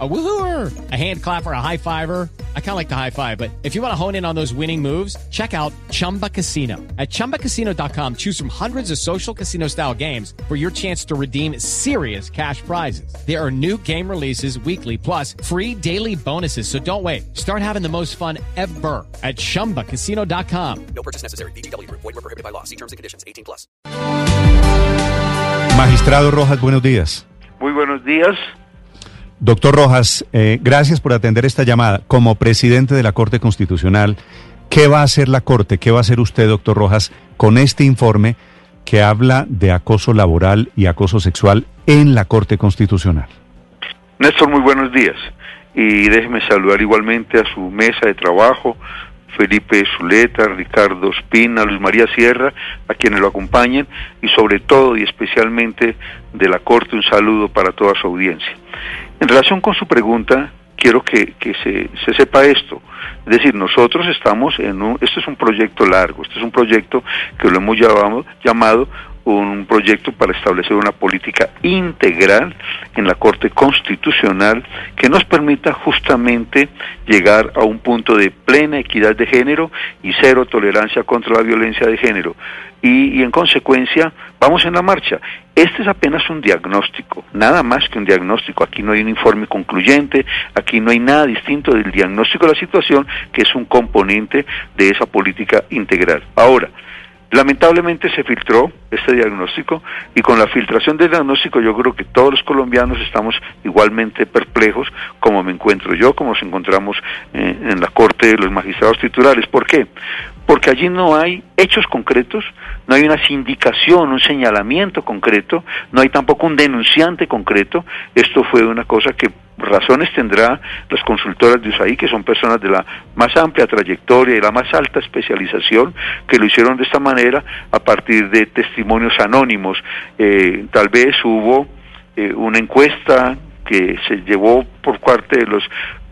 A woohooer, a hand clapper, a high fiver. I kind of like the high five, but if you want to hone in on those winning moves, check out Chumba Casino. At ChumbaCasino.com, choose from hundreds of social casino style games for your chance to redeem serious cash prizes. There are new game releases weekly, plus free daily bonuses. So don't wait. Start having the most fun ever at ChumbaCasino.com. No purchase necessary. BGW. Void were prohibited by law. See terms and conditions. 18 plus. Magistrado Rojas, buenos días. Muy buenos días. Doctor Rojas, eh, gracias por atender esta llamada. Como presidente de la Corte Constitucional, ¿qué va a hacer la Corte? ¿Qué va a hacer usted, doctor Rojas, con este informe que habla de acoso laboral y acoso sexual en la Corte Constitucional? Néstor, muy buenos días. Y déjeme saludar igualmente a su mesa de trabajo, Felipe Zuleta, Ricardo Espina, Luis María Sierra, a quienes lo acompañan, y sobre todo y especialmente de la Corte un saludo para toda su audiencia. En relación con su pregunta, quiero que, se, se, sepa esto. Es decir, nosotros estamos en un, esto es un proyecto largo, este es un proyecto que lo hemos llamado un proyecto para establecer una política integral en la Corte Constitucional que nos permita justamente llegar a un punto de plena equidad de género y cero tolerancia contra la violencia de género. Y, en consecuencia, vamos en la marcha. Este es apenas un diagnóstico, nada más que un diagnóstico. Aquí no hay un informe concluyente, aquí no hay nada distinto del diagnóstico de la situación, que es un componente de esa política integral. Ahora, Lamentablemente se filtró este diagnóstico y con la filtración del diagnóstico yo creo que todos los colombianos estamos igualmente perplejos como me encuentro yo, como nos encontramos eh, en la Corte de los Magistrados Titulares. ¿Por qué? Porque allí no hay hechos concretos, no hay una sindicación, un señalamiento concreto, no hay tampoco un denunciante concreto. Esto fue una cosa que razones tendrá las consultoras de USAID, que son personas de la más amplia trayectoria y la más alta especialización, que lo hicieron de esta manera a partir de testimonios anónimos. Eh, tal vez hubo eh, una encuesta que se llevó por parte de los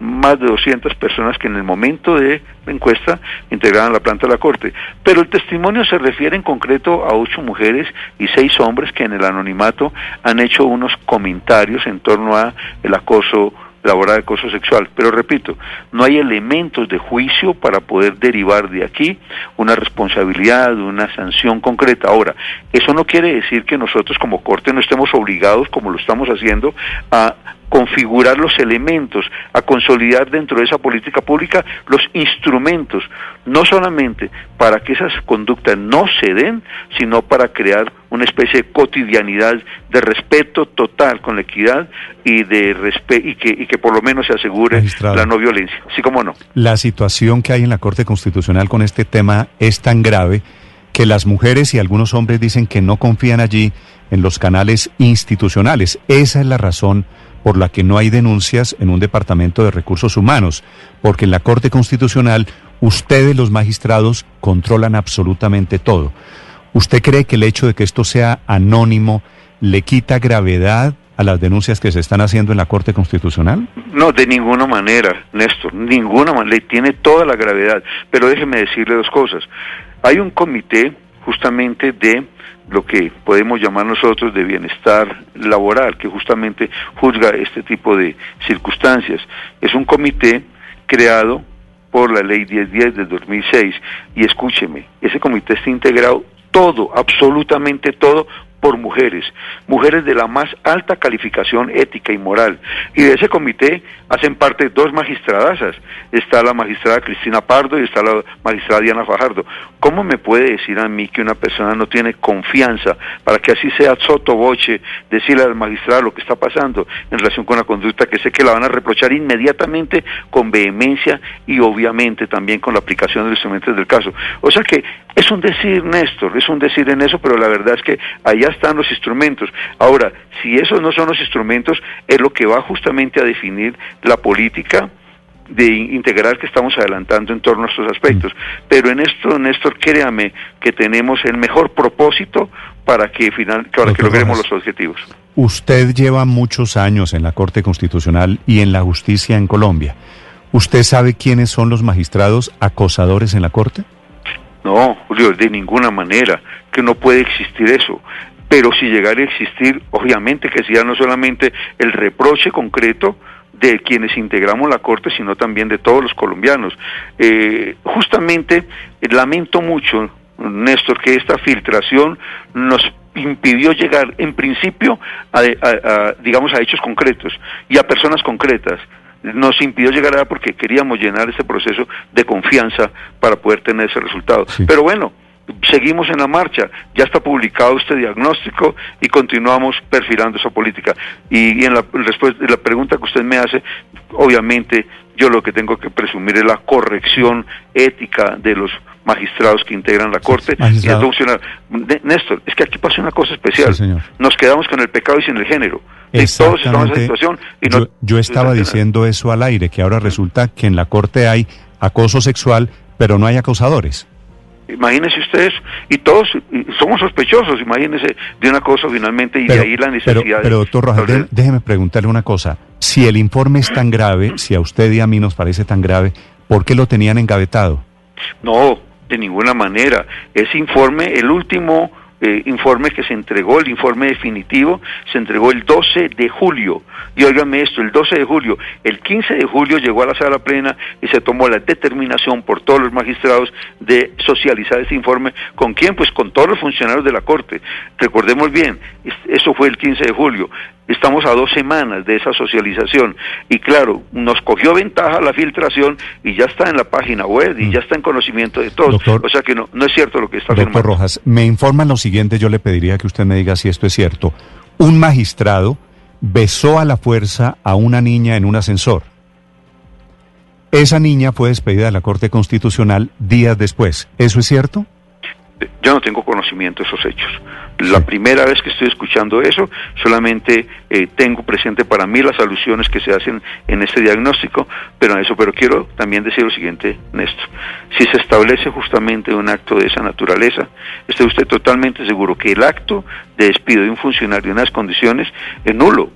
más de 200 personas que en el momento de la encuesta integraban la planta de la Corte. Pero el testimonio se refiere en concreto a ocho mujeres y seis hombres que en el anonimato han hecho unos comentarios en torno a el acoso laboral de acoso sexual. Pero repito, no hay elementos de juicio para poder derivar de aquí una responsabilidad, una sanción concreta. Ahora, eso no quiere decir que nosotros como Corte no estemos obligados, como lo estamos haciendo, a configurar los elementos, a consolidar dentro de esa política pública los instrumentos, no solamente para que esas conductas no se den, sino para crear una especie de cotidianidad de respeto total con la equidad y de y que, y que por lo menos se asegure la no violencia, así como no. La situación que hay en la Corte Constitucional con este tema es tan grave que las mujeres y algunos hombres dicen que no confían allí en los canales institucionales. Esa es la razón por la que no hay denuncias en un departamento de recursos humanos, porque en la Corte Constitucional ustedes los magistrados controlan absolutamente todo. ¿Usted cree que el hecho de que esto sea anónimo le quita gravedad a las denuncias que se están haciendo en la Corte Constitucional? No, de ninguna manera, Néstor, ninguna manera, tiene toda la gravedad. Pero déjeme decirle dos cosas. Hay un comité justamente de lo que podemos llamar nosotros de bienestar laboral, que justamente juzga este tipo de circunstancias. Es un comité creado por la ley 1010 del 2006 y escúcheme, ese comité está integrado todo, absolutamente todo, por mujeres, mujeres de la más alta calificación ética y moral. Y de ese comité hacen parte dos magistradasas. Está la magistrada Cristina Pardo y está la magistrada Diana Fajardo. ¿Cómo me puede decir a mí que una persona no tiene confianza para que así sea sotoboche decirle al magistrado lo que está pasando en relación con la conducta que sé que la van a reprochar inmediatamente con vehemencia y obviamente también con la aplicación de los instrumentos del caso? O sea que es un decir, Néstor, es un decir en eso, pero la verdad es que allá están los instrumentos. Ahora, si esos no son los instrumentos, es lo que va justamente a definir la política de integrar que estamos adelantando en torno a estos aspectos. Pero en esto, Néstor, créame que tenemos el mejor propósito para que, final, para que logremos los objetivos. Usted lleva muchos años en la Corte Constitucional y en la justicia en Colombia. ¿Usted sabe quiénes son los magistrados acosadores en la Corte? No, Julio, de ninguna manera. que no puede existir eso. Pero si llegara a existir, obviamente que sea no solamente el reproche concreto, de quienes integramos la Corte, sino también de todos los colombianos. Eh, justamente lamento mucho, Néstor, que esta filtración nos impidió llegar en principio a, digamos a hechos concretos y a personas concretas nos impidió llegar a porque queríamos llenar ese proceso de confianza para poder tener ese resultado. Pero bueno, seguimos en la marcha, ya está publicado este diagnóstico y continuamos perfilando esa política. Y, en la respuesta la pregunta que usted me hace, obviamente yo lo que tengo que presumir es la corrección ética de los magistrados que integran la Corte y el funcionar. Néstor, es que aquí pasa una cosa especial. Nos quedamos con el pecado y sin el género. Todos estamos en esa situación. Y yo, estaba diciendo eso al aire, que ahora resulta que en la Corte hay acoso sexual, pero no hay acosadores. Imagínense ustedes, y todos somos sospechosos, imagínense de una cosa finalmente y de ahí la necesidad. Pero, doctor Rojas, déjeme preguntarle una cosa. Si el informe es tan grave, si a usted y a mí nos parece tan grave, ¿por qué lo tenían engavetado? No, de ninguna manera. Ese informe, el último eh, informe que se entregó, el informe definitivo, se entregó el 12 de julio. Y óigame esto, el 12 de julio, el 15 de julio llegó a la sala plena y se tomó la determinación por todos los magistrados de socializar ese informe. ¿Con quién? Pues con todos los funcionarios de la Corte. Recordemos bien, eso fue el 15 de julio. Estamos a dos semanas de esa socialización y claro, nos cogió ventaja la filtración y ya está en la página web y mm. ya está en conocimiento de todos. o sea que no, no es cierto lo que está Doctor Rojas, me informan lo siguiente, yo le pediría que usted me diga si esto es cierto. Un magistrado besó a la fuerza a una niña en un ascensor. Esa niña fue despedida de la Corte Constitucional días después. ¿Eso es cierto? Yo no tengo conocimiento de esos hechos. La primera vez que estoy escuchando eso, solamente eh, tengo presente para mí las alusiones que se hacen en este diagnóstico, pero eso, pero quiero también decir lo siguiente, Néstor. Si se establece justamente un acto de esa naturaleza, esté usted totalmente seguro que el acto de despido de un funcionario en unas condiciones es nulo.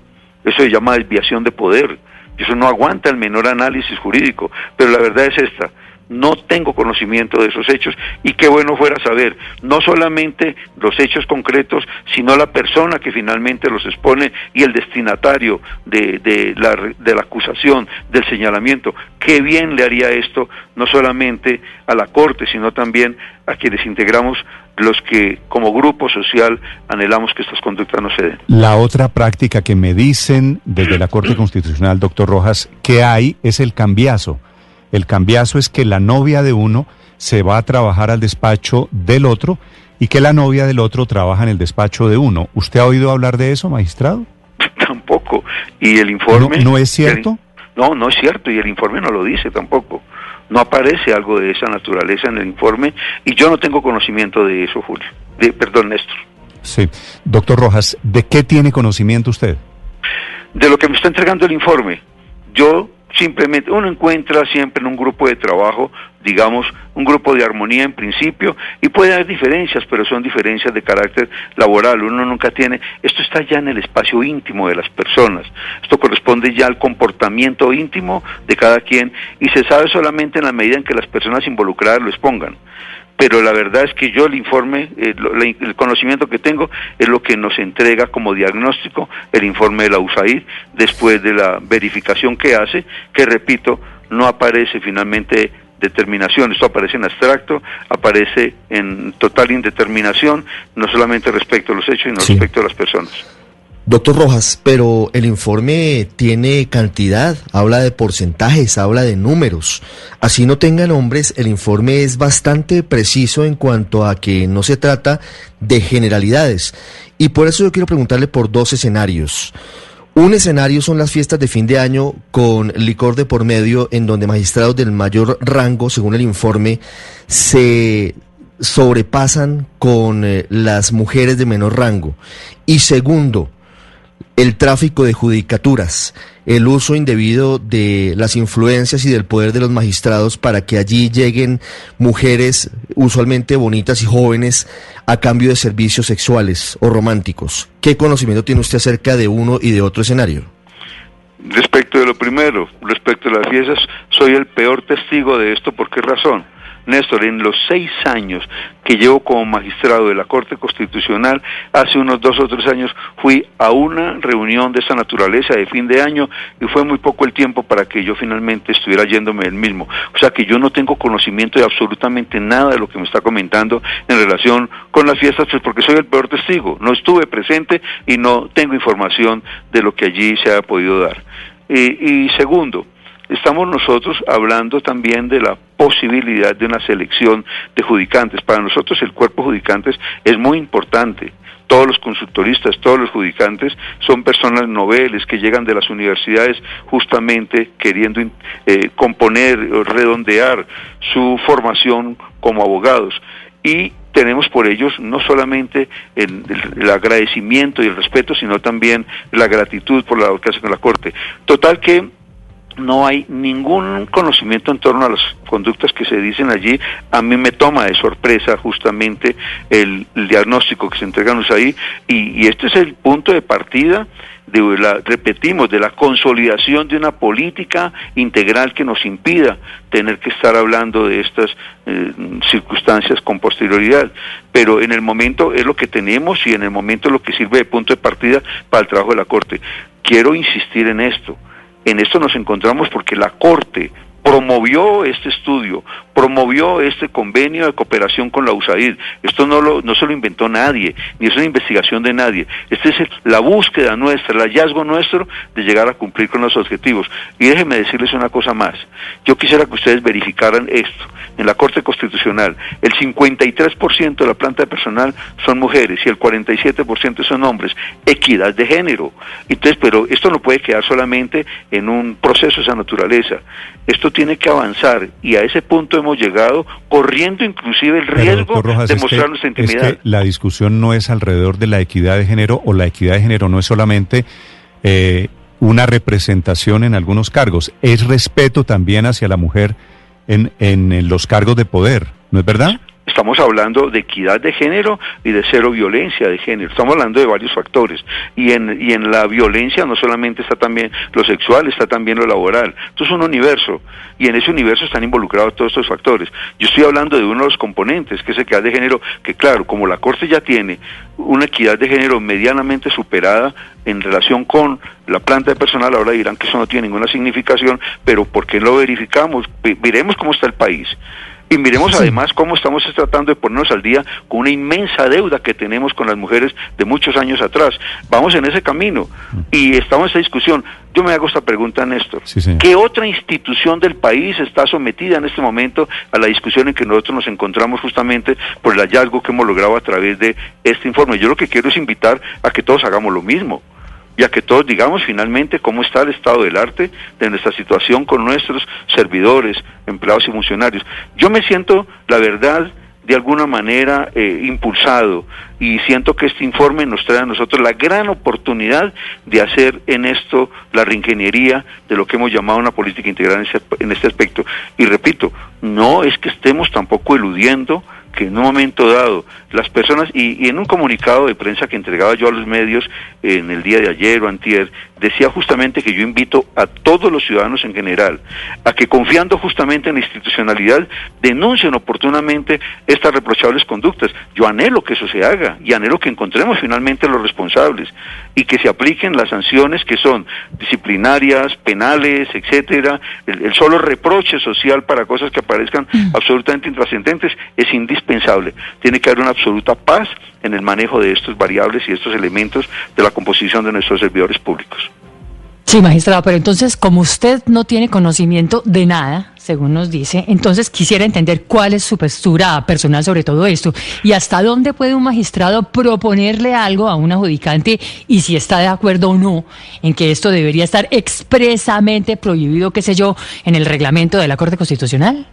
Eso se llama desviación de poder. Eso no aguanta el menor análisis jurídico. Pero la verdad es esta no tengo conocimiento de esos hechos y qué bueno fuera saber no solamente los hechos concretos, sino la persona que finalmente los expone y el destinatario de, de, la, de la acusación, del señalamiento. Qué bien le haría esto no solamente a la Corte, sino también a quienes integramos los que como grupo social anhelamos que estas conductas no se den. La otra práctica que me dicen desde la Corte Constitucional, doctor Rojas, que hay es el cambiazo el cambiazo es que la novia de uno se va a trabajar al despacho del otro y que la novia del otro trabaja en el despacho de uno. ¿Usted ha oído hablar de eso, magistrado? Tampoco. ¿Y el informe? ¿No, es cierto? no, no es cierto y el informe no lo dice tampoco. No aparece algo de esa naturaleza en el informe y yo no tengo conocimiento de eso, Julio. De, perdón, Néstor. Sí. Doctor Rojas, ¿de qué tiene conocimiento usted? De lo que me está entregando el informe. Yo simplemente uno encuentra siempre en un grupo de trabajo, digamos, un grupo de armonía en principio, y puede haber diferencias, pero son diferencias de carácter laboral. Uno nunca tiene, esto está ya en el espacio íntimo de las personas, esto corresponde ya al comportamiento íntimo de cada quien, y se sabe solamente en la medida en que las personas involucradas lo expongan pero la verdad es que yo el informe, eh, el conocimiento que tengo es lo que nos entrega como diagnóstico el informe de la USAID después de la verificación que hace, que repito, no aparece finalmente determinación, esto aparece en abstracto, aparece en total indeterminación, no solamente respecto a los hechos, sino respecto a las personas. Doctor Rojas, pero el informe tiene cantidad, habla de porcentajes, habla de números. Así no tenga nombres, el informe es bastante preciso en cuanto a que no se trata de generalidades. Y por eso yo quiero preguntarle por dos escenarios. Un escenario son las fiestas de fin de año con licor de por medio en donde magistrados del mayor rango, según el informe, se sobrepasan con eh, las mujeres de menor rango. Y segundo, el tráfico de judicaturas, el uso indebido de las influencias y del poder de los magistrados para que allí lleguen mujeres usualmente bonitas y jóvenes a cambio de servicios sexuales o románticos. ¿Qué conocimiento tiene usted acerca de uno y de otro escenario? Respecto de lo primero, respecto a las fiestas, soy el peor testigo de esto. ¿Por qué razón? Néstor, en los seis años que llevo como magistrado de la Corte Constitucional, hace unos dos o tres años fui a una reunión de esa naturaleza de fin de año y fue muy poco el tiempo para que yo finalmente estuviera yéndome el mismo. O sea que yo no tengo conocimiento de absolutamente nada de lo que me está comentando en relación con las fiestas, pues porque soy el peor testigo. No estuve presente y no tengo información de lo que allí se ha podido dar. y segundo, estamos nosotros hablando también de la posibilidad de una selección de judicantes. Para nosotros el cuerpo de judicantes es muy importante. Todos los consultoristas, todos los judicantes son personas noveles que llegan de las universidades justamente queriendo eh, componer redondear su formación como abogados. Y tenemos por ellos no solamente el, el, agradecimiento y el respeto, sino también la gratitud por la que hacen la Corte. Total que no hay ningún conocimiento en torno a las conductas que se dicen allí. A mí me toma de sorpresa justamente el, diagnóstico que se entregan ahí y, este es el punto de partida de la, repetimos, de la consolidación de una política integral que nos impida tener que estar hablando de estas eh, circunstancias con posterioridad. Pero en el momento es lo que tenemos y en el momento es lo que sirve de punto de partida para el trabajo de la Corte. Quiero insistir en esto en esto nos encontramos porque la Corte promovió este estudio, promovió este convenio de cooperación con la USAID. Esto no, lo, no se lo inventó nadie, ni es una investigación de nadie. Esta es la búsqueda nuestra, el hallazgo nuestro de llegar a cumplir con los objetivos. Y déjenme decirles una cosa más. Yo quisiera que ustedes verificaran esto. En la Corte Constitucional, el 53% de la planta de personal son mujeres y el 47% son hombres. Equidad de género. Entonces, pero esto no puede quedar solamente en un proceso de esa naturaleza. Esto tiene que avanzar y a ese punto hemos llegado corriendo inclusive el riesgo de mostrar nuestra intimidad. Es que la discusión no es alrededor de la equidad de género o la equidad de género no es solamente eh, una representación en algunos cargos, es respeto también hacia la mujer en, en los cargos de poder, ¿no es verdad? Estamos hablando de equidad de género y de cero violencia de género. Estamos hablando de varios factores. Y en, y en la violencia no solamente está también lo sexual, está también lo laboral. Esto es un universo. Y en ese universo están involucrados todos estos factores. Yo estoy hablando de uno de los componentes, que es equidad de género, que claro, como la Corte ya tiene una equidad de género medianamente superada en relación con la planta de personal, ahora dirán que eso no tiene ninguna significación, pero ¿por qué lo verificamos? Veremos cómo está el país. Y miremos además cómo estamos tratando de ponernos al día con una inmensa deuda que tenemos con las mujeres de muchos años atrás. Vamos en ese camino y estamos en esa discusión. Yo me hago esta pregunta, Néstor. ¿Qué otra institución del país está sometida en este momento a la discusión en que nosotros nos encontramos justamente por el hallazgo que hemos logrado a través de este informe? Yo lo que quiero es invitar a que todos hagamos lo mismo ya que todos digamos finalmente cómo está el estado del arte de nuestra situación con nuestros servidores, empleados y funcionarios. Yo me siento, la verdad, de alguna manera eh, impulsado y siento que este informe nos trae a nosotros la gran oportunidad de hacer en esto la reingeniería de lo que hemos llamado una política integral en este aspecto. Y repito, no es que estemos tampoco eludiendo que en un momento dado las personas, y, en un comunicado de prensa que entregaba yo a los medios en el día de ayer o antier, decía justamente que yo invito a todos los ciudadanos en general a que confiando justamente en la institucionalidad denuncien oportunamente estas reprochables conductas. Yo anhelo que eso se haga y anhelo que encontremos finalmente los responsables y que se apliquen las sanciones que son disciplinarias, penales, etcétera. El, el solo reproche social para cosas que aparezcan mm. absolutamente intrascendentes es indispensable. Tiene que haber una absoluta paz en el manejo de estos variables y estos elementos de la composición de nuestros servidores públicos. Sí, magistrado, pero entonces, como usted no tiene conocimiento de nada, según nos dice, entonces quisiera entender cuál es su postura personal sobre todo esto y hasta dónde puede un magistrado proponerle algo a un adjudicante y si está de acuerdo o no en que esto debería estar expresamente prohibido, qué sé yo, en el reglamento de la Corte Constitucional.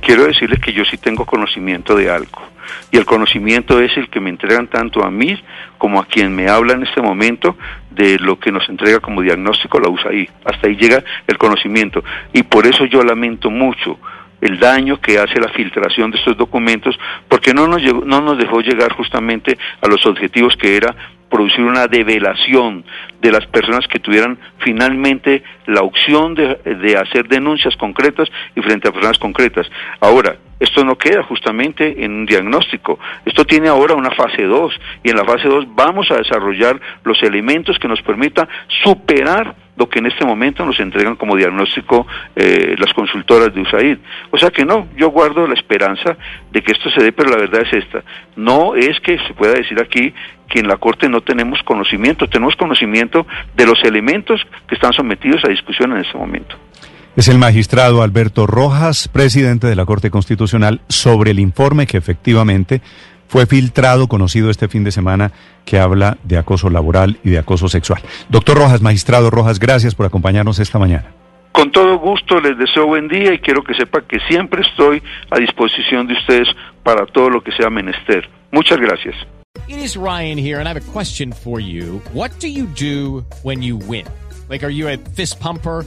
Quiero decirles que yo sí tengo conocimiento de algo y el conocimiento es el que me entregan tanto a mí como a quien me habla en este momento de lo que nos entrega como diagnóstico la USAID. Hasta ahí llega el conocimiento y por eso yo lamento mucho el daño que hace la filtración de estos documentos porque no nos, no nos dejó llegar justamente a los objetivos que era producir una develación de las personas que tuvieran finalmente la opción de, de hacer denuncias concretas y frente a personas concretas. Ahora, esto no queda justamente en un diagnóstico. Esto tiene ahora una fase 2 y en la fase 2 vamos a desarrollar los elementos que nos permita superar lo que en este momento nos entregan como diagnóstico eh, las consultoras de USAID. O sea que no, yo guardo la esperanza de que esto se dé, pero la verdad es esta. No es que se pueda decir aquí que en la Corte no tenemos conocimiento, tenemos conocimiento de los elementos que están sometidos a discusión en este momento. Es el magistrado Alberto Rojas, presidente de la Corte Constitucional, sobre el informe que efectivamente fue filtrado, conocido este fin de semana, que habla de acoso laboral y de acoso sexual. Doctor Rojas, magistrado Rojas, gracias por acompañarnos esta mañana. Con todo gusto les deseo buen día y quiero que sepa que siempre estoy a disposición de ustedes para todo lo que sea menester. Muchas gracias. It is Ryan here and I have a question for you. What do you do when you win? Like are you a fist pumper?